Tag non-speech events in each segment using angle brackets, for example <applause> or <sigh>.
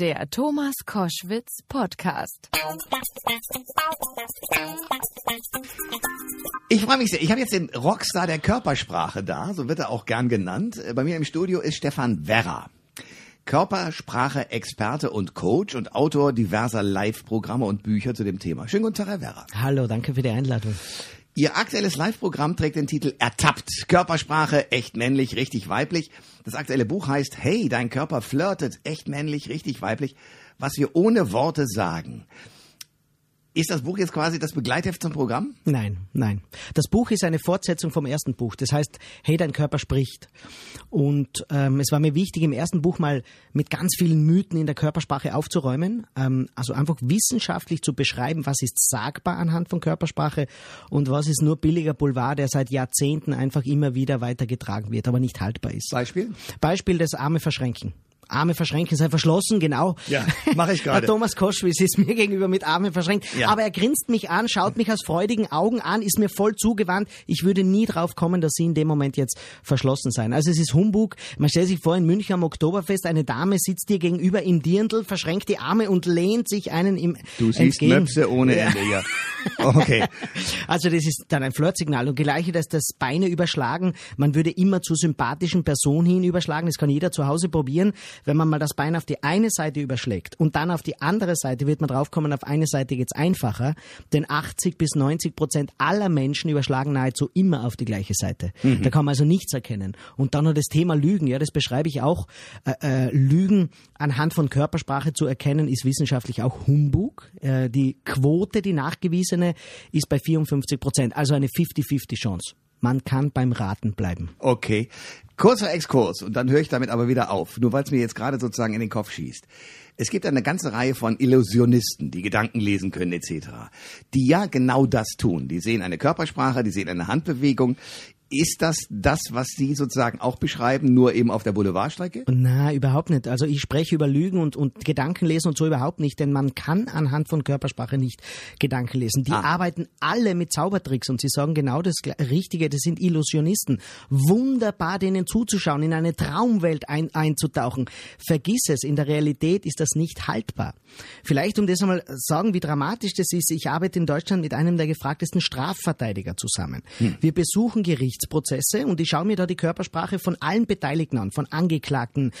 Der Thomas Koschwitz Podcast. Ich freue mich sehr. Ich habe jetzt den Rockstar der Körpersprache da, so wird er auch gern genannt. Bei mir im Studio ist Stefan Werra. Körpersprache-Experte und Coach und Autor diverser Live-Programme und Bücher zu dem Thema. Schönen guten Tag, Herr Werra. Hallo, danke für die Einladung. Ihr aktuelles Live-Programm trägt den Titel Ertappt. Körpersprache, echt männlich, richtig weiblich. Das aktuelle Buch heißt Hey, dein Körper flirtet, echt männlich, richtig weiblich. Was wir ohne Worte sagen. Ist das Buch jetzt quasi das Begleitheft zum Programm? Nein, nein. Das Buch ist eine Fortsetzung vom ersten Buch. Das heißt, hey, dein Körper spricht. Und ähm, es war mir wichtig, im ersten Buch mal mit ganz vielen Mythen in der Körpersprache aufzuräumen. Ähm, also einfach wissenschaftlich zu beschreiben, was ist sagbar anhand von Körpersprache und was ist nur billiger Boulevard, der seit Jahrzehnten einfach immer wieder weitergetragen wird, aber nicht haltbar ist. Beispiel? Beispiel des Arme verschränken. Arme verschränken, sei verschlossen, genau. Ja, mache ich <laughs> gerade. Thomas Koschwitz ist mir gegenüber mit Arme verschränkt. Ja. Aber er grinst mich an, schaut mich aus freudigen Augen an, ist mir voll zugewandt. Ich würde nie drauf kommen, dass sie in dem Moment jetzt verschlossen sein. Also es ist Humbug. Man stellt sich vor, in München am Oktoberfest, eine Dame sitzt dir gegenüber im Dirndl, verschränkt die Arme und lehnt sich einen im Du siehst entgegen. Möpse ohne Ende, ja. Okay. <laughs> Also das ist dann ein Flirtsignal. Und gleiche, dass das Beine überschlagen. Man würde immer zu sympathischen Personen hin überschlagen. Das kann jeder zu Hause probieren. Wenn man mal das Bein auf die eine Seite überschlägt und dann auf die andere Seite, wird man draufkommen, auf eine Seite geht's einfacher. Denn 80 bis 90 Prozent aller Menschen überschlagen nahezu immer auf die gleiche Seite. Mhm. Da kann man also nichts erkennen. Und dann noch das Thema Lügen. Ja, das beschreibe ich auch. Äh, äh, Lügen anhand von Körpersprache zu erkennen, ist wissenschaftlich auch Humbug. Äh, die Quote, die nachgewiesene, ist bei 54 Prozent. Also eine 50-50 Chance. Man kann beim Raten bleiben. Okay. Kurzer Exkurs und dann höre ich damit aber wieder auf, nur weil es mir jetzt gerade sozusagen in den Kopf schießt. Es gibt eine ganze Reihe von Illusionisten, die Gedanken lesen können etc., die ja genau das tun. Die sehen eine Körpersprache, die sehen eine Handbewegung. Ist das das, was Sie sozusagen auch beschreiben, nur eben auf der Boulevardstrecke? Na, überhaupt nicht. Also ich spreche über Lügen und, und Gedanken lesen und so überhaupt nicht, denn man kann anhand von Körpersprache nicht Gedanken lesen. Die ah. arbeiten alle mit Zaubertricks und sie sagen genau das Richtige, das sind Illusionisten. Wunderbar, denen zuzuschauen, in eine Traumwelt ein, einzutauchen. Vergiss es, in der Realität ist das nicht haltbar. Vielleicht, um das einmal sagen, wie dramatisch das ist, ich arbeite in Deutschland mit einem der gefragtesten Strafverteidiger zusammen. Hm. Wir besuchen Gerichte Gerichtsprozesse und ich schaue mir da die Körpersprache von allen Beteiligten an, von Angeklagten,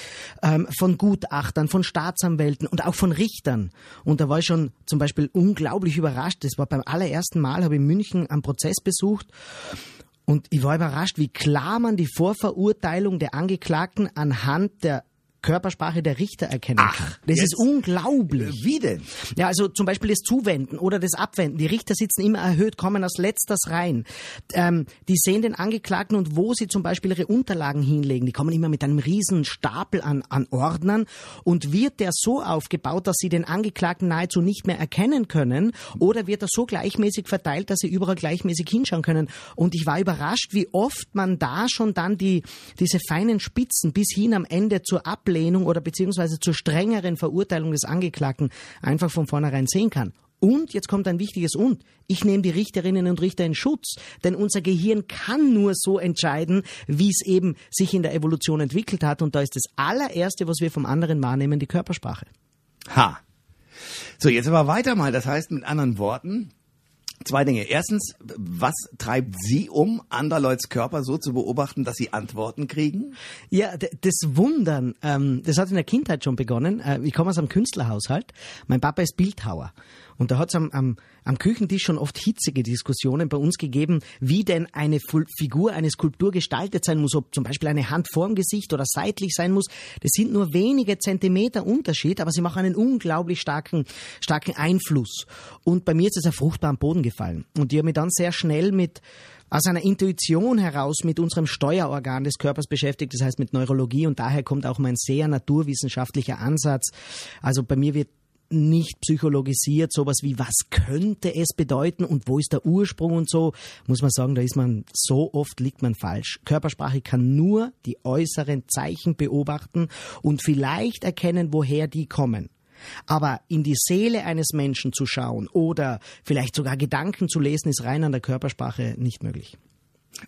ähm, von Gutachtern, von Staatsanwälten und auch von Richtern. Und da war ich schon zum Beispiel unglaublich überrascht. Das war beim allerersten Mal, habe ich in München einen Prozess besucht. Und ich war überrascht, wie klar man die Vorverurteilung der Angeklagten anhand der Körpersprache der Richter erkennen Ach, kann. Das jetzt? ist unglaublich. Wie denn? Ja, also zum Beispiel das Zuwenden oder das Abwenden. Die Richter sitzen immer erhöht, kommen als letztes rein. Ähm, die sehen den Angeklagten und wo sie zum Beispiel ihre Unterlagen hinlegen. Die kommen immer mit einem riesen Stapel an, an Ordnern und wird der so aufgebaut, dass sie den Angeklagten nahezu nicht mehr erkennen können oder wird er so gleichmäßig verteilt, dass sie überall gleichmäßig hinschauen können. Und ich war überrascht, wie oft man da schon dann die, diese feinen Spitzen bis hin am Ende zur Ablehnung Ablehnung oder beziehungsweise zur strengeren Verurteilung des Angeklagten einfach von vornherein sehen kann. Und jetzt kommt ein wichtiges Und. Ich nehme die Richterinnen und Richter in Schutz, denn unser Gehirn kann nur so entscheiden, wie es eben sich in der Evolution entwickelt hat. Und da ist das allererste, was wir vom anderen wahrnehmen, die Körpersprache. Ha. So, jetzt aber weiter mal. Das heißt mit anderen Worten, Zwei Dinge. Erstens, was treibt Sie um, Anderleuts Körper so zu beobachten, dass Sie Antworten kriegen? Ja, das Wundern, ähm, das hat in der Kindheit schon begonnen. Äh, ich komme aus einem Künstlerhaushalt. Mein Papa ist Bildhauer. Und da hat es am, am, am Küchentisch schon oft hitzige Diskussionen bei uns gegeben, wie denn eine Figur, eine Skulptur gestaltet sein muss, ob zum Beispiel eine Hand vorm Gesicht oder seitlich sein muss. Das sind nur wenige Zentimeter Unterschied, aber sie machen einen unglaublich starken, starken Einfluss. Und bei mir ist es ein fruchtbar am Boden gefallen. Und die haben mich dann sehr schnell mit aus einer Intuition heraus mit unserem Steuerorgan des Körpers beschäftigt, das heißt mit Neurologie und daher kommt auch mein sehr naturwissenschaftlicher Ansatz. Also bei mir wird nicht psychologisiert, sowas wie, was könnte es bedeuten und wo ist der Ursprung und so, muss man sagen, da ist man, so oft liegt man falsch. Körpersprache kann nur die äußeren Zeichen beobachten und vielleicht erkennen, woher die kommen. Aber in die Seele eines Menschen zu schauen oder vielleicht sogar Gedanken zu lesen, ist rein an der Körpersprache nicht möglich.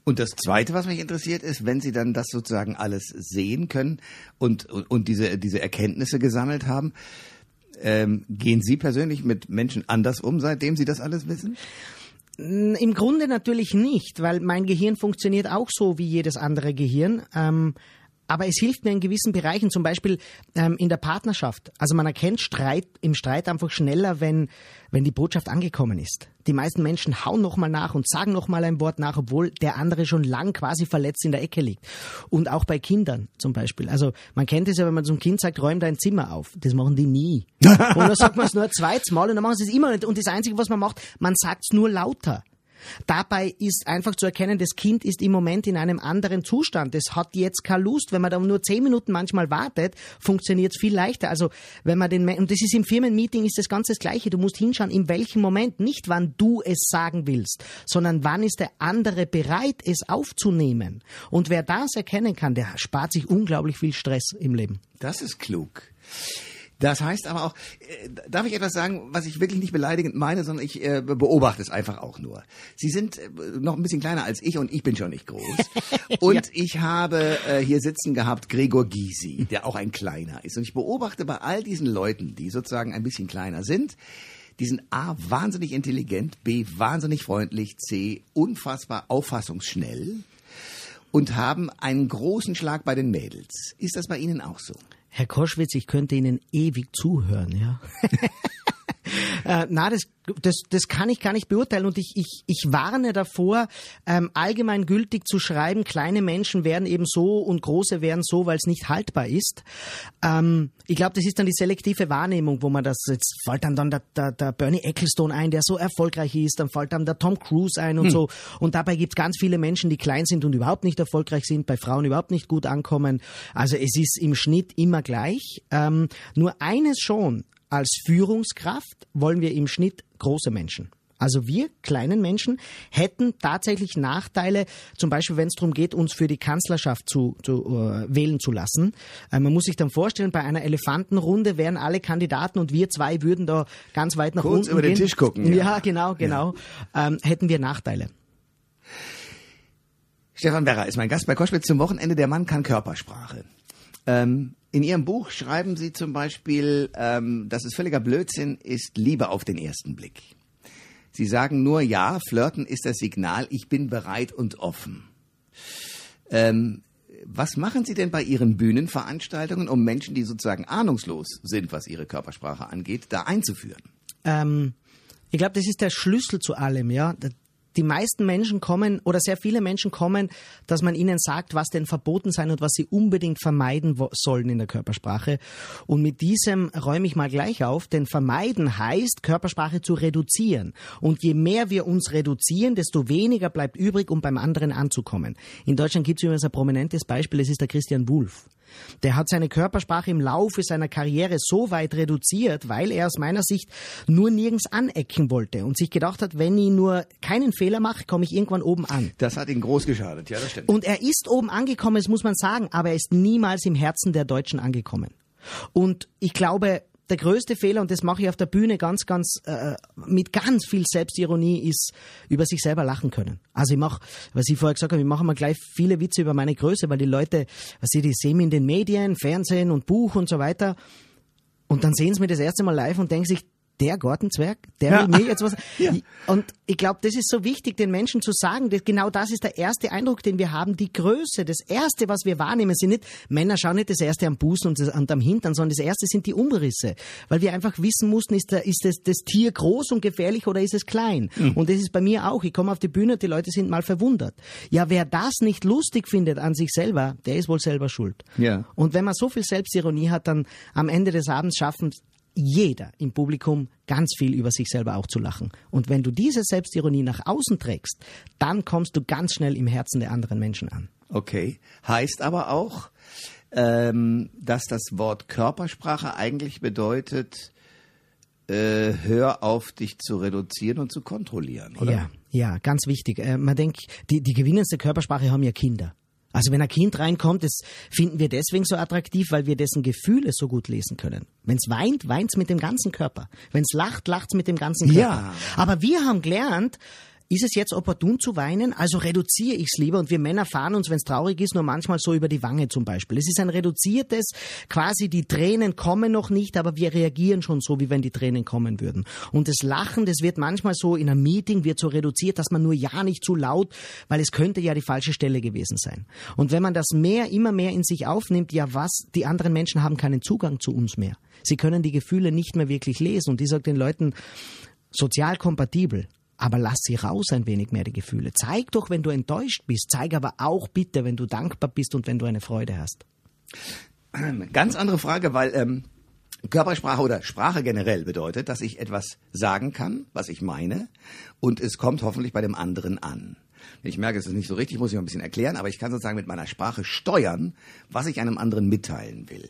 Und das Zweite, was mich interessiert, ist, wenn Sie dann das sozusagen alles sehen können und, und, und diese, diese Erkenntnisse gesammelt haben, ähm, gehen Sie persönlich mit Menschen anders um, seitdem Sie das alles wissen? Im Grunde natürlich nicht, weil mein Gehirn funktioniert auch so wie jedes andere Gehirn. Ähm, aber es hilft mir in gewissen Bereichen, zum Beispiel ähm, in der Partnerschaft. Also man erkennt Streit im Streit einfach schneller, wenn, wenn die Botschaft angekommen ist. Die meisten Menschen hauen nochmal nach und sagen nochmal ein Wort nach, obwohl der andere schon lang quasi verletzt in der Ecke liegt. Und auch bei Kindern zum Beispiel. Also man kennt es ja, wenn man zum Kind sagt, räum dein Zimmer auf. Das machen die nie. <laughs> und dann sagt man es nur zweites Mal und dann machen sie es immer nicht. Und das Einzige, was man macht, man sagt es nur lauter. Dabei ist einfach zu erkennen, das Kind ist im Moment in einem anderen Zustand. Es hat jetzt keine Lust. Wenn man da nur zehn Minuten manchmal wartet, funktioniert es viel leichter. Also wenn man den, und das ist im Firmenmeeting ist das ganz das Gleiche. Du musst hinschauen, in welchem Moment, nicht wann du es sagen willst, sondern wann ist der andere bereit, es aufzunehmen. Und wer das erkennen kann, der spart sich unglaublich viel Stress im Leben. Das ist klug. Das heißt aber auch, äh, darf ich etwas sagen, was ich wirklich nicht beleidigend meine, sondern ich äh, beobachte es einfach auch nur. Sie sind äh, noch ein bisschen kleiner als ich und ich bin schon nicht groß. <laughs> Und ja. ich habe äh, hier sitzen gehabt Gregor Gysi, der auch ein kleiner ist. Und ich beobachte bei all diesen Leuten, die sozusagen ein bisschen kleiner sind, die sind A, wahnsinnig intelligent, B, wahnsinnig freundlich, C, unfassbar auffassungsschnell und haben einen großen Schlag bei den Mädels. Ist das bei Ihnen auch so? Herr Koschwitz, ich könnte Ihnen ewig zuhören, ja. <laughs> <laughs> äh, na, das, das, das kann ich gar nicht beurteilen und ich, ich, ich warne davor, ähm, allgemeingültig zu schreiben, kleine Menschen werden eben so und große werden so, weil es nicht haltbar ist. Ähm, ich glaube, das ist dann die selektive Wahrnehmung, wo man das, jetzt fällt dann, dann der, der, der Bernie Ecclestone ein, der so erfolgreich ist, dann fällt dann der Tom Cruise ein und hm. so. Und dabei gibt es ganz viele Menschen, die klein sind und überhaupt nicht erfolgreich sind, bei Frauen überhaupt nicht gut ankommen. Also es ist im Schnitt immer gleich. Ähm, nur eines schon, als Führungskraft wollen wir im Schnitt große Menschen. Also wir kleinen Menschen hätten tatsächlich Nachteile, zum Beispiel wenn es darum geht, uns für die Kanzlerschaft zu, zu uh, wählen zu lassen. Äh, man muss sich dann vorstellen, bei einer Elefantenrunde wären alle Kandidaten und wir zwei würden da ganz weit nach Kurz unten über gehen. den Tisch gucken. Ja, ja genau, genau. Ja. Ähm, hätten wir Nachteile. Stefan Werrer ist mein Gast bei Koschwitz zum Wochenende. Der Mann kann Körpersprache. Ähm, in Ihrem Buch schreiben Sie zum Beispiel, ähm, dass es völliger Blödsinn ist, Liebe auf den ersten Blick. Sie sagen nur, ja, flirten ist das Signal, ich bin bereit und offen. Ähm, was machen Sie denn bei Ihren Bühnenveranstaltungen, um Menschen, die sozusagen ahnungslos sind, was ihre Körpersprache angeht, da einzuführen? Ähm, ich glaube, das ist der Schlüssel zu allem, ja die meisten Menschen kommen oder sehr viele Menschen kommen, dass man ihnen sagt, was denn verboten sein und was sie unbedingt vermeiden sollen in der Körpersprache. Und mit diesem räume ich mal gleich auf, denn vermeiden heißt, Körpersprache zu reduzieren. Und je mehr wir uns reduzieren, desto weniger bleibt übrig, um beim anderen anzukommen. In Deutschland gibt es übrigens ein prominentes Beispiel, das ist der Christian Wulff. Der hat seine Körpersprache im Laufe seiner Karriere so weit reduziert, weil er aus meiner Sicht nur nirgends anecken wollte und sich gedacht hat, wenn ich nur keinen Fehler mache, komme ich irgendwann oben an. Das hat ihn groß geschadet, ja, das stimmt. Und er ist oben angekommen, das muss man sagen, aber er ist niemals im Herzen der Deutschen angekommen. Und ich glaube, der größte Fehler, und das mache ich auf der Bühne ganz, ganz äh, mit ganz viel Selbstironie, ist über sich selber lachen können. Also ich mache, was ich vorher gesagt habe, ich mache mal gleich viele Witze über meine Größe, weil die Leute, was sie, die sehen mich in den Medien, Fernsehen und Buch und so weiter. Und dann sehen sie mir das erste Mal live und denken sich, der Gartenzwerg, der ja. will mir jetzt was. <laughs> Ja. Und ich glaube, das ist so wichtig, den Menschen zu sagen, dass genau das ist der erste Eindruck, den wir haben, die Größe. Das erste, was wir wahrnehmen, sind nicht, Männer schauen nicht das erste am Busen und, das, und am Hintern, sondern das erste sind die Umrisse. Weil wir einfach wissen mussten, ist, der, ist das, das Tier groß und gefährlich oder ist es klein? Mhm. Und das ist bei mir auch. Ich komme auf die Bühne, die Leute sind mal verwundert. Ja, wer das nicht lustig findet an sich selber, der ist wohl selber schuld. Ja. Und wenn man so viel Selbstironie hat, dann am Ende des Abends schaffen jeder im Publikum ganz viel über sich selber auch zu lachen. Und wenn du diese Selbstironie nach außen trägst, dann kommst du ganz schnell im Herzen der anderen Menschen an. Okay. Heißt aber auch, ähm, dass das Wort Körpersprache eigentlich bedeutet, äh, hör auf, dich zu reduzieren und zu kontrollieren, oder? Ja, ja, ganz wichtig. Äh, man denkt, die, die gewinnendste Körpersprache haben ja Kinder. Also wenn ein Kind reinkommt, das finden wir deswegen so attraktiv, weil wir dessen Gefühle so gut lesen können. Wenn es weint, weint es mit dem ganzen Körper. Wenn es lacht, lacht es mit dem ganzen Körper. Ja. Aber wir haben gelernt, ist es jetzt opportun zu weinen? Also reduziere ich es lieber und wir Männer fahren uns, wenn es traurig ist, nur manchmal so über die Wange zum Beispiel. Es ist ein reduziertes, quasi die Tränen kommen noch nicht, aber wir reagieren schon so, wie wenn die Tränen kommen würden. Und das Lachen, das wird manchmal so in einem Meeting, wird so reduziert, dass man nur ja nicht zu laut, weil es könnte ja die falsche Stelle gewesen sein. Und wenn man das mehr, immer mehr in sich aufnimmt, ja was, die anderen Menschen haben keinen Zugang zu uns mehr. Sie können die Gefühle nicht mehr wirklich lesen. Und ich sage den Leuten, sozial kompatibel, aber lass sie raus ein wenig mehr die Gefühle. Zeig doch, wenn du enttäuscht bist. Zeig aber auch bitte, wenn du dankbar bist und wenn du eine Freude hast. <clears throat> Ganz andere Frage, weil ähm, Körpersprache oder Sprache generell bedeutet, dass ich etwas sagen kann, was ich meine, und es kommt hoffentlich bei dem anderen an. Ich merke, es ist nicht so richtig, muss ich mal ein bisschen erklären, aber ich kann sozusagen mit meiner Sprache steuern, was ich einem anderen mitteilen will.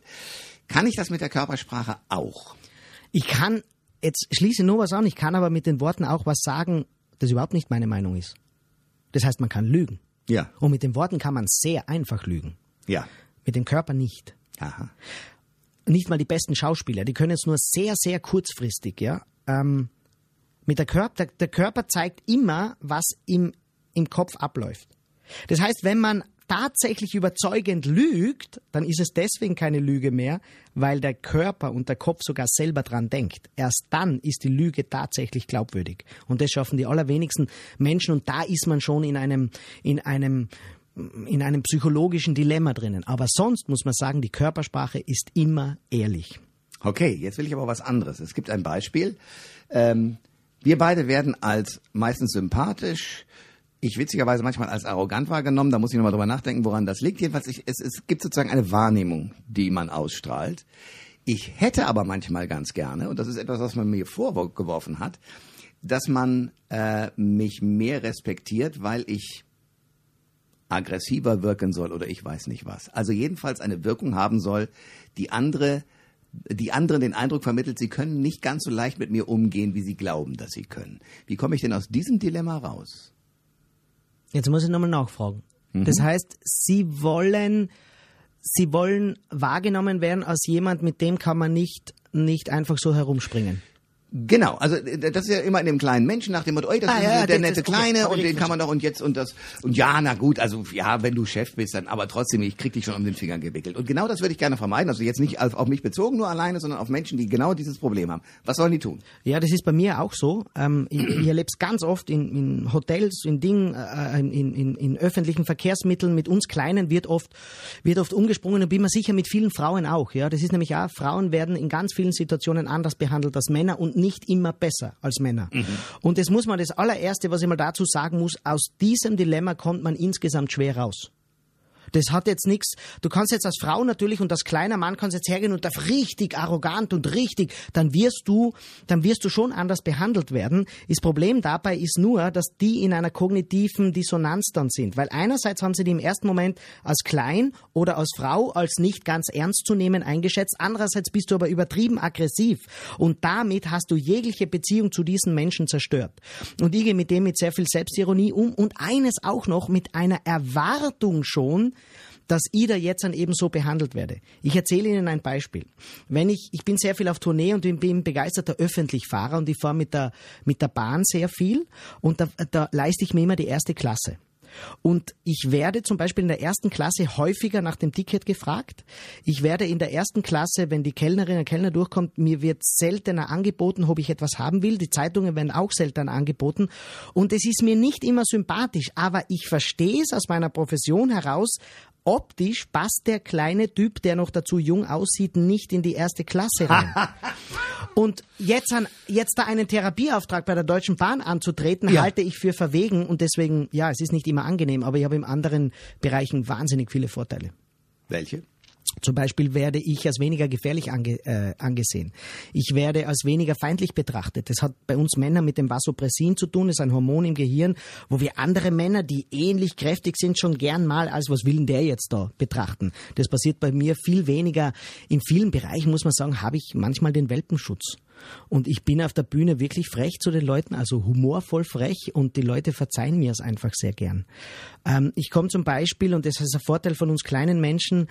Kann ich das mit der Körpersprache auch? Ich kann, jetzt schließe nur was an, ich kann aber mit den Worten auch was sagen, das überhaupt nicht meine Meinung ist. Das heißt, man kann lügen. Ja. Und mit den Worten kann man sehr einfach lügen. Ja. Mit dem Körper nicht. Aha. Nicht mal die besten Schauspieler, die können es nur sehr, sehr kurzfristig, ja. Ähm, mit der Körper, der, der Körper zeigt immer, was im, im Kopf abläuft. Das heißt, wenn man tatsächlich überzeugend lügt, dann ist es deswegen keine Lüge mehr, weil der Körper und der Kopf sogar selber dran denkt. Erst dann ist die Lüge tatsächlich glaubwürdig. Und das schaffen die allerwenigsten Menschen und da ist man schon in einem, in einem, in einem psychologischen Dilemma drinnen. Aber sonst muss man sagen, die Körpersprache ist immer ehrlich. Okay, jetzt will ich aber was anderes. Es gibt ein Beispiel. Ähm, wir beide werden als meistens sympathisch, ich witzigerweise manchmal als arrogant wahrgenommen. Da muss ich nochmal drüber nachdenken, woran das liegt. Jedenfalls, ich, es, es gibt sozusagen eine Wahrnehmung, die man ausstrahlt. Ich hätte aber manchmal ganz gerne, und das ist etwas, was man mir vorgeworfen hat, dass man äh, mich mehr respektiert, weil ich aggressiver wirken soll oder ich weiß nicht was. Also jedenfalls eine Wirkung haben soll, die andere, die anderen den Eindruck vermittelt, sie können nicht ganz so leicht mit mir umgehen, wie sie glauben, dass sie können. Wie komme ich denn aus diesem Dilemma raus? Jetzt muss ich nochmal nachfragen. Mhm. Das heißt, Sie wollen, Sie wollen wahrgenommen werden als jemand, mit dem kann man nicht, nicht einfach so herumspringen. Genau, also äh, das ist ja immer in dem kleinen Menschen nach dem Motto, ey, das Ah, ist ja, der nette Kleine und den kann man doch und jetzt und das und ja, na gut, also ja, wenn du Chef bist, dann aber trotzdem, ich krieg dich schon um den Fingern gewickelt. Und genau das würde ich gerne vermeiden, also jetzt nicht auf, auf mich bezogen nur alleine, sondern auf Menschen, die genau dieses Problem haben. Was sollen die tun? Ja, das ist bei mir auch so. Ähm, ich, ich erlebe es ganz oft in, in Hotels, in Dingen, äh, in, in, in öffentlichen Verkehrsmitteln. Mit uns Kleinen wird oft, wird oft umgesprungen und bin mir sicher mit vielen Frauen auch. Ja, das ist nämlich auch, Frauen werden in ganz vielen Situationen anders behandelt als Männer und nicht immer besser als Männer. Und das muss man, das allererste, was ich mal dazu sagen muss, aus diesem Dilemma kommt man insgesamt schwer raus. Das hat jetzt nichts. Du kannst jetzt als Frau natürlich und als kleiner Mann kannst jetzt hergehen und darf richtig arrogant und richtig, dann wirst du, dann wirst du schon anders behandelt werden. Das Problem dabei ist nur, dass die in einer kognitiven Dissonanz dann sind, weil einerseits haben sie die im ersten Moment als klein oder als Frau als nicht ganz ernst zu nehmen eingeschätzt, andererseits bist du aber übertrieben aggressiv und damit hast du jegliche Beziehung zu diesen Menschen zerstört. Und ich gehe mit dem mit sehr viel Selbstironie um und eines auch noch mit einer Erwartung schon, dass ich da jetzt dann eben so behandelt werde. Ich erzähle Ihnen ein Beispiel. Wenn ich, ich bin sehr viel auf Tournee und bin begeisterter Öffentlichfahrer und ich fahre mit der, mit der Bahn sehr viel und da, da leiste ich mir immer die erste Klasse. Und ich werde zum Beispiel in der ersten Klasse häufiger nach dem Ticket gefragt. Ich werde in der ersten Klasse, wenn die Kellnerin oder Kellner durchkommt, mir wird seltener angeboten, ob ich etwas haben will. Die Zeitungen werden auch seltener angeboten. Und es ist mir nicht immer sympathisch, aber ich verstehe es aus meiner Profession heraus, optisch passt der kleine Typ, der noch dazu jung aussieht, nicht in die erste Klasse rein. <laughs> Und jetzt, an, jetzt da einen Therapieauftrag bei der Deutschen Bahn anzutreten, Ja. halte ich für verwegen und deswegen, ja, es ist nicht immer angenehm, aber ich habe in anderen Bereichen wahnsinnig viele Vorteile. Welche? Zum Beispiel werde ich als weniger gefährlich ange, äh, angesehen. Ich werde als weniger feindlich betrachtet. Das hat bei uns Männern mit dem Vasopressin zu tun. Das ist ein Hormon im Gehirn, wo wir andere Männer, die ähnlich kräftig sind, schon gern mal als was will denn der jetzt da betrachten. Das passiert bei mir viel weniger. In vielen Bereichen muss man sagen, habe ich manchmal den Welpenschutz. Und ich bin auf der Bühne wirklich frech zu den Leuten, also humorvoll frech und die Leute verzeihen mir es einfach sehr gern. Ähm, ich komme zum Beispiel, und das ist ein Vorteil von uns kleinen Menschen,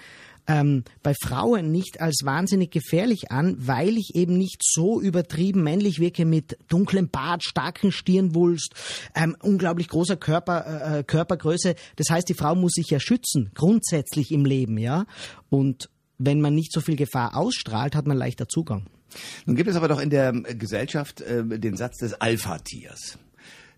ähm, bei Frauen nicht als wahnsinnig gefährlich an, weil ich eben nicht so übertrieben männlich wirke mit dunklem Bart, starken Stirnwulst, ähm, unglaublich großer Körper, äh, äh, Körpergröße. Das heißt, die Frau muss sich ja schützen, grundsätzlich im Leben, ja. Und wenn man nicht so viel Gefahr ausstrahlt, hat man leichter Zugang. Nun gibt es aber doch in der Gesellschaft äh, den Satz des Alpha-Tiers.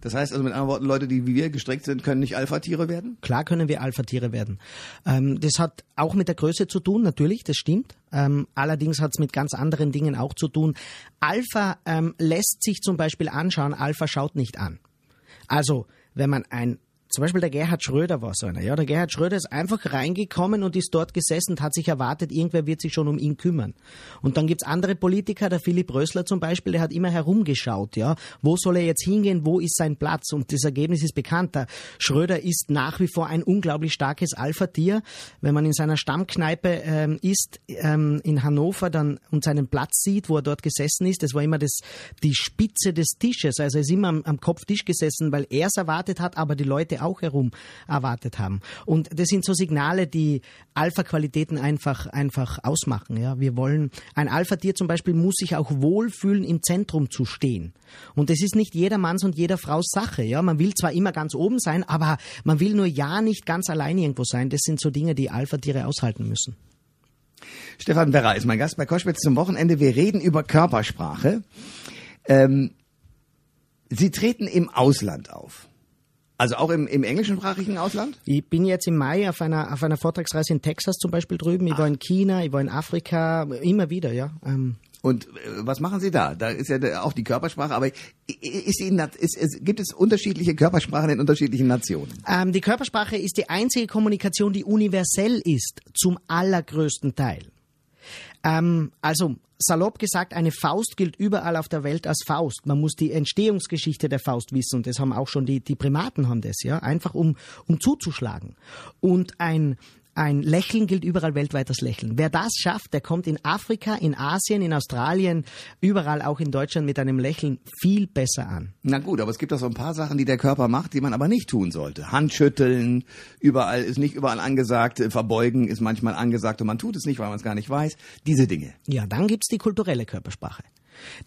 Das heißt also mit anderen Worten, Leute, die wie wir gestrickt sind, können nicht Alpha-Tiere werden? Klar können wir Alpha-Tiere werden. Ähm, das hat auch mit der Größe zu tun, natürlich, das stimmt. Ähm, allerdings hat es mit ganz anderen Dingen auch zu tun. Alpha ähm, lässt sich zum Beispiel anschauen, Alpha schaut nicht an. Also, wenn man ein zum Beispiel der Gerhard Schröder war so einer. Ja, der Gerhard Schröder ist einfach reingekommen und ist dort gesessen und hat sich erwartet, irgendwer wird sich schon um ihn kümmern. Und dann gibt's andere Politiker, der Philipp Rösler zum Beispiel, der hat immer herumgeschaut. Ja, wo soll er jetzt hingehen? Wo ist sein Platz? Und das Ergebnis ist bekannt. Der Schröder ist nach wie vor ein unglaublich starkes Alpha-Tier. Wenn man in seiner Stammkneipe ähm, ist ähm, in Hannover dann und seinen Platz sieht, wo er dort gesessen ist, das war immer das die Spitze des Tisches. Also er ist immer am, am Kopftisch gesessen, weil er es erwartet hat, aber die Leute auch herum erwartet haben. Und das sind so Signale, die Alpha-Qualitäten einfach, einfach ausmachen. Ja, wir wollen, ein Alpha-Tier zum Beispiel muss sich auch wohlfühlen, im Zentrum zu stehen. Und das ist nicht jedermanns und jeder Frau's Sache. Ja, man will zwar immer ganz oben sein, aber man will nur ja nicht ganz allein irgendwo sein. Das sind so Dinge, die Alpha-Tiere aushalten müssen. Stefan Werra ist mein Gast bei Koschwitz zum Wochenende. Wir reden über Körpersprache. Ähm, Sie treten im Ausland auf. Also auch im, im englischsprachigen Ausland? Ich bin jetzt im Mai auf einer, auf einer Vortragsreise in Texas zum Beispiel drüben. Ich Ach. war in China, ich war in Afrika, immer wieder, ja. Ähm. Und äh, was machen Sie da? Da ist ja auch die Körpersprache, aber ist Ihnen, ist, ist, gibt es unterschiedliche Körpersprachen in unterschiedlichen Nationen? Ähm, die Körpersprache ist die einzige Kommunikation, die universell ist, zum allergrößten Teil. Ähm, also salopp gesagt, eine Faust gilt überall auf der Welt als Faust. Man muss die Entstehungsgeschichte der Faust wissen und das haben auch schon die, die Primaten haben das, ja, einfach um, um zuzuschlagen. Und ein, ein Lächeln gilt überall weltweit das Lächeln. Wer das schafft, der kommt in Afrika, in Asien, in Australien, überall auch in Deutschland mit einem Lächeln viel besser an. Na gut, aber es gibt auch so ein paar Sachen, die der Körper macht, die man aber nicht tun sollte. Handschütteln, überall ist nicht überall angesagt, verbeugen ist manchmal angesagt und man tut es nicht, weil man es gar nicht weiß. Diese Dinge. Ja, dann gibt's die kulturelle Körpersprache.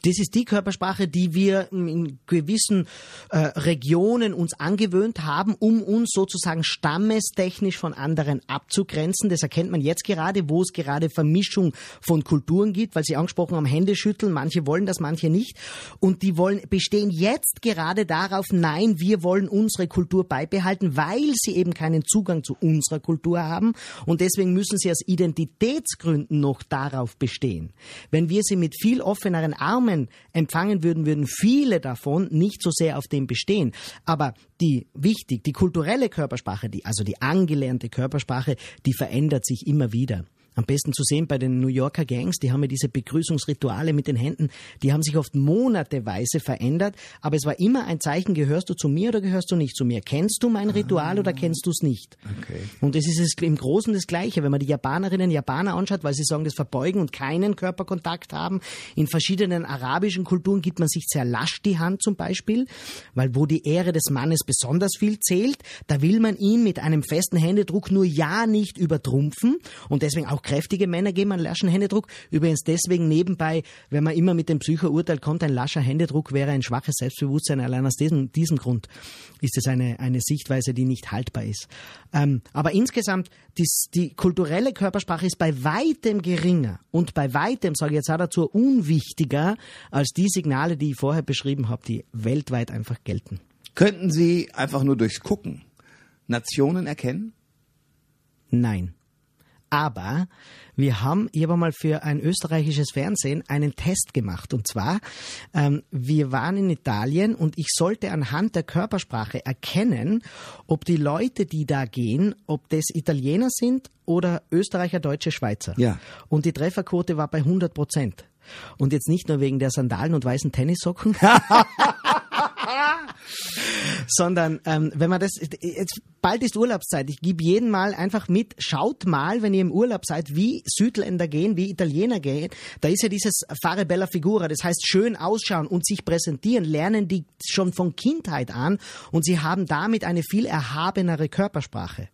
Das ist die Körpersprache, die wir in gewissen äh, Regionen uns angewöhnt haben, um uns sozusagen stammestechnisch von anderen abzugrenzen. Das erkennt man jetzt gerade, wo es gerade Vermischung von Kulturen gibt, weil Sie angesprochen haben, Hände schütteln. Manche wollen das, manche nicht. Und die wollen, bestehen jetzt gerade darauf, nein, wir wollen unsere Kultur beibehalten, weil sie eben keinen Zugang zu unserer Kultur haben. Und deswegen müssen sie aus Identitätsgründen noch darauf bestehen. Wenn wir sie mit viel offeneren Armen empfangen würden, würden viele davon nicht so sehr auf dem bestehen. Aber die wichtig, die kulturelle Körpersprache, die, also die angelernte Körpersprache, die verändert sich immer wieder. Am besten zu sehen bei den New Yorker Gangs, die haben ja diese Begrüßungsrituale mit den Händen, die haben sich oft monateweise verändert, aber es war immer ein Zeichen, gehörst du zu mir oder gehörst du nicht zu mir? Kennst du mein Ritual ah. oder kennst du es nicht? Okay. Und es ist im Großen das Gleiche, wenn man die Japanerinnen und Japaner anschaut, weil sie sagen, das Verbeugen und keinen Körperkontakt haben. In verschiedenen arabischen Kulturen gibt man sich sehr lasch die Hand zum Beispiel, weil wo die Ehre des Mannes besonders viel zählt, da will man ihn mit einem festen Händedruck nur ja nicht übertrumpfen und deswegen auch kräftige Männer geben einen laschen Händedruck. Übrigens deswegen nebenbei, wenn man immer mit dem Psychourteil kommt, ein lascher Händedruck wäre ein schwaches Selbstbewusstsein. Allein aus diesem, diesem Grund ist es eine, eine Sichtweise, die nicht haltbar ist. Ähm, aber insgesamt, die, die kulturelle Körpersprache ist bei weitem geringer und bei weitem, sage ich jetzt auch dazu, unwichtiger als die Signale, die ich vorher beschrieben habe, die weltweit einfach gelten. Könnten Sie einfach nur durchs Gucken Nationen erkennen? Nein. Aber wir haben, ich habe mal für ein österreichisches Fernsehen einen Test gemacht. Und zwar, ähm, wir waren in Italien und ich sollte anhand der Körpersprache erkennen, ob die Leute, die da gehen, ob das Italiener sind oder Österreicher, Deutsche, Schweizer. Ja. Und die Trefferquote war bei 100 Prozent. Und jetzt nicht nur wegen der Sandalen und weißen Tennissocken. <laughs> <laughs> sondern ähm, wenn man das, jetzt bald ist Urlaubszeit, ich gebe jeden Mal einfach mit, schaut mal, wenn ihr im Urlaub seid, wie Südländer gehen, wie Italiener gehen, da ist ja dieses Fare bella figura, das heißt schön ausschauen und sich präsentieren, lernen die schon von Kindheit an und sie haben damit eine viel erhabenere Körpersprache.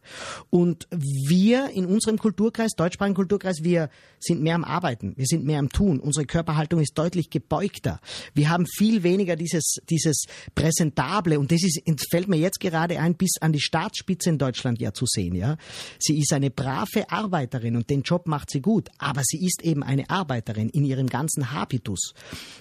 Und wir in unserem Kulturkreis, deutschsprachigen Kulturkreis, wir sind mehr am Arbeiten, wir sind mehr am Tun, unsere Körperhaltung ist deutlich gebeugter. Wir haben viel weniger dieses, dieses Präsentable und das ist, fällt mir jetzt gerade ein, bis an die Staatsspitze in Deutschland ja zu sehen, ja. Sie ist eine brave Arbeiterin und den Job macht sie gut, aber sie ist eben eine Arbeiterin in ihrem ganzen Habitus.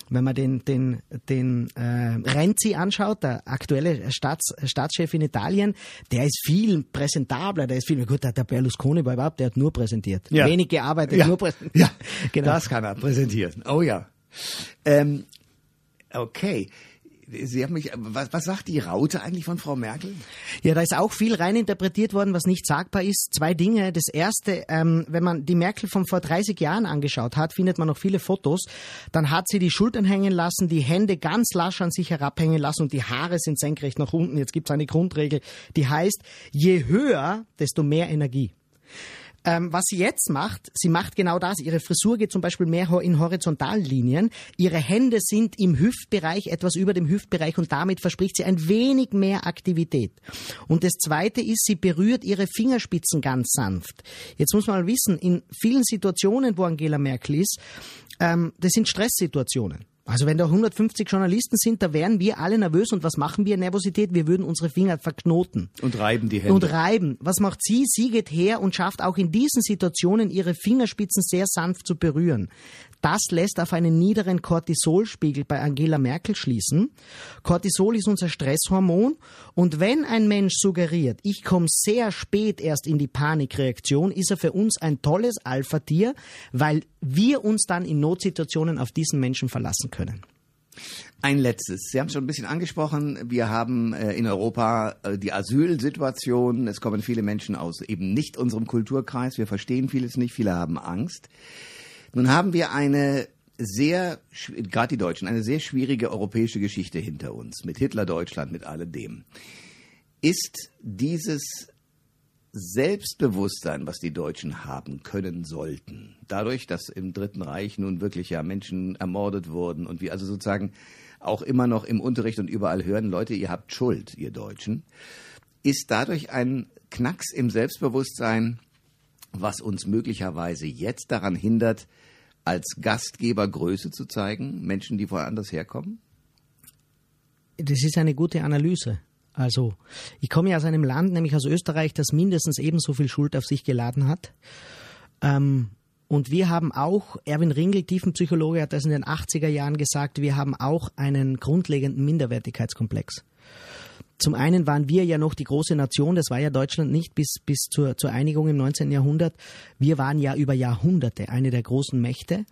Wenn man den, den, den äh, Renzi anschaut, der aktuelle Staats, Staatschef in Italien, der ist viel präsentabler, der ist viel, gut, der Berlusconi war überhaupt, der hat nur präsentiert. Ja. Wenig gearbeitet, Ja. nur präsentiert. <laughs> Ja, <laughs> genau. das kann er präsentieren. Oh ja. Ähm, okay. Sie haben mich, was, was sagt die Raute eigentlich von Frau Merkel? Ja, da ist auch viel reininterpretiert worden, was nicht sagbar ist. Zwei Dinge. Das erste, ähm, wenn man die Merkel von vor 30 Jahren angeschaut hat, findet man noch viele Fotos. Dann hat sie die Schultern hängen lassen, die Hände ganz lasch an sich herabhängen lassen und die Haare sind senkrecht nach unten. Jetzt gibt es eine Grundregel, die heißt, je höher, desto mehr Energie. Ähm, was sie jetzt macht, sie macht genau das. Ihre Frisur geht zum Beispiel mehr in horizontalen Linien. Ihre Hände sind im Hüftbereich, etwas über dem Hüftbereich und damit verspricht sie ein wenig mehr Aktivität. Und das Zweite ist, sie berührt ihre Fingerspitzen ganz sanft. Jetzt muss man mal wissen, in vielen Situationen, wo Angela Merkel ist, ähm, das sind Stresssituationen. Also wenn da 150 Journalisten sind, da wären wir alle nervös und was machen wir? Nervosität, wir würden unsere Finger verknoten Und reiben die Hände. und reiben. Was macht sie? Sie geht her und schafft auch in diesen Situationen ihre Fingerspitzen sehr sanft zu berühren. Das lässt auf einen niederen Cortisolspiegel bei Angela Merkel schließen. Cortisol ist unser Stresshormon und wenn ein Mensch suggeriert, ich komme sehr spät erst in die Panikreaktion, ist er für uns ein tolles Alpha-Tier, weil wir uns dann in Notsituationen auf diesen Menschen verlassen können. Ein letztes. Sie haben es schon ein bisschen angesprochen. Wir haben äh, in Europa äh, die Asylsituation. Es kommen viele Menschen aus eben nicht unserem Kulturkreis. Wir verstehen vieles nicht. Viele haben Angst. Nun haben wir eine sehr, gerade die Deutschen, eine sehr schwierige europäische Geschichte hinter uns. Mit Hitler-Deutschland, mit alledem. Ist dieses Selbstbewusstsein, was die Deutschen haben können sollten, dadurch, dass im Dritten Reich nun wirklich ja Menschen ermordet wurden und wir also sozusagen auch immer noch im Unterricht und überall hören, Leute, ihr habt Schuld, ihr Deutschen, ist dadurch ein Knacks im Selbstbewusstsein, was uns möglicherweise jetzt daran hindert, als Gastgeber Größe zu zeigen, Menschen, die woanders herkommen? Das ist eine gute Analyse. Also, ich komme ja aus einem Land, nämlich aus Österreich, das mindestens ebenso viel Schuld auf sich geladen hat. Ähm, und wir haben auch, Erwin Ringel, Tiefenpsychologe, hat das in den 80er Jahren gesagt, wir haben auch einen grundlegenden Minderwertigkeitskomplex. Zum einen waren wir ja noch die große Nation, das war ja Deutschland nicht bis, bis zur, zur Einigung im 19. Jahrhundert. Wir waren ja über Jahrhunderte eine der großen Mächte.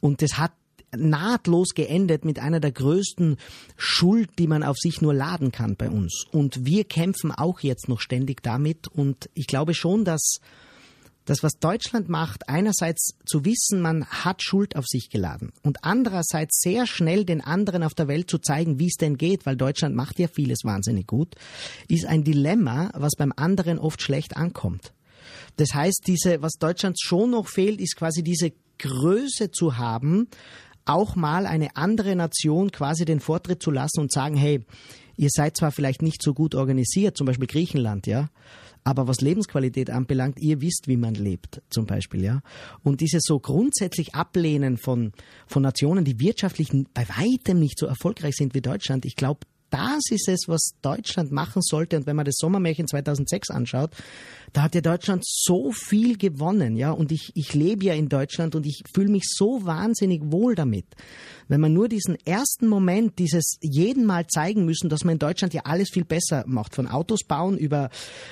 Und das hat nahtlos geendet mit einer der größten Schuld, die man auf sich nur laden kann bei uns. Und wir kämpfen auch jetzt noch ständig damit. Und ich glaube schon, dass das, was Deutschland macht, einerseits zu wissen, man hat Schuld auf sich geladen und andererseits sehr schnell den anderen auf der Welt zu zeigen, wie es denn geht, weil Deutschland macht ja vieles wahnsinnig gut, ist ein Dilemma, was beim anderen oft schlecht ankommt. Das heißt, diese, was Deutschland schon noch fehlt, ist quasi diese Größe zu haben, auch mal eine andere Nation quasi den Vortritt zu lassen und sagen, hey, ihr seid zwar vielleicht nicht so gut organisiert, zum Beispiel Griechenland, ja, aber was Lebensqualität anbelangt, ihr wisst, wie man lebt, zum Beispiel, ja. Und dieses so grundsätzlich Ablehnen von, von Nationen, die wirtschaftlich bei weitem nicht so erfolgreich sind wie Deutschland, ich glaube, das ist es, was Deutschland machen sollte. Und wenn man das Sommermärchen 2006 anschaut, da hat ja Deutschland so viel gewonnen, ja. Und ich, ich lebe ja in Deutschland und ich fühle mich so wahnsinnig wohl damit. Wenn man nur diesen ersten Moment, dieses jeden Mal zeigen müssen, dass man in Deutschland ja alles viel besser macht. Von Autos bauen über,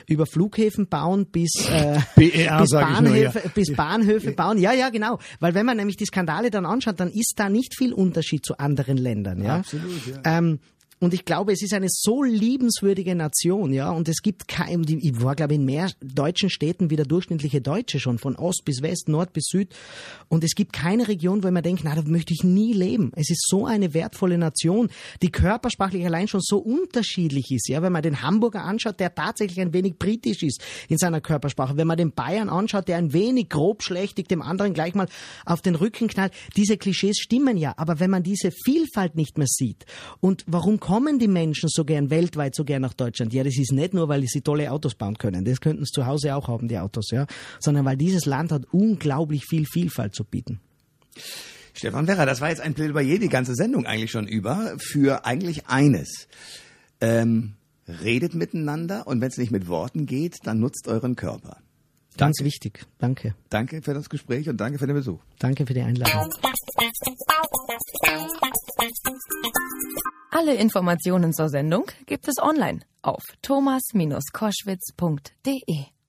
über Flughäfen bauen bis, äh, BER, <laughs> bis, ich nur, ja. Bahnhöfe, bis Bahnhöfe bauen. Ja, ja, genau. Weil wenn man nämlich die Skandale dann anschaut, dann ist da nicht viel Unterschied zu anderen Ländern, ja. Absolut, ja. Ähm, und ich glaube, es ist eine so liebenswürdige Nation, ja, und es gibt kein, ich war glaube ich in mehr deutschen Städten wie der durchschnittliche Deutsche schon, von Ost bis West, Nord bis Süd, und es gibt keine Region, wo mir denke, na, da möchte ich nie leben. Es ist so eine wertvolle Nation, die körpersprachlich allein schon so unterschiedlich ist, ja, wenn man den Hamburger anschaut, der tatsächlich ein wenig britisch ist in seiner Körpersprache, wenn man den Bayern anschaut, der ein wenig grobschlächtig dem anderen gleich mal auf den Rücken knallt, diese Klischees stimmen ja, aber wenn man diese Vielfalt nicht mehr sieht und warum kommen die Menschen so gern weltweit so gern nach Deutschland? Ja, das ist nicht nur, weil sie tolle Autos bauen können. Das könnten sie zu Hause auch haben, die Autos, ja. Sondern weil dieses Land hat unglaublich viel Vielfalt zu bieten. Stefan Werrer, das war jetzt ein Plädoyer, die ganze Sendung eigentlich schon über, für eigentlich eines. Ähm, redet miteinander und wenn es nicht mit Worten geht, dann nutzt euren Körper. Ganz danke. wichtig. Danke. Danke für das Gespräch und danke für den Besuch. Danke für die Einladung. Alle Informationen zur Sendung gibt es online auf thomas-koschwitz.de.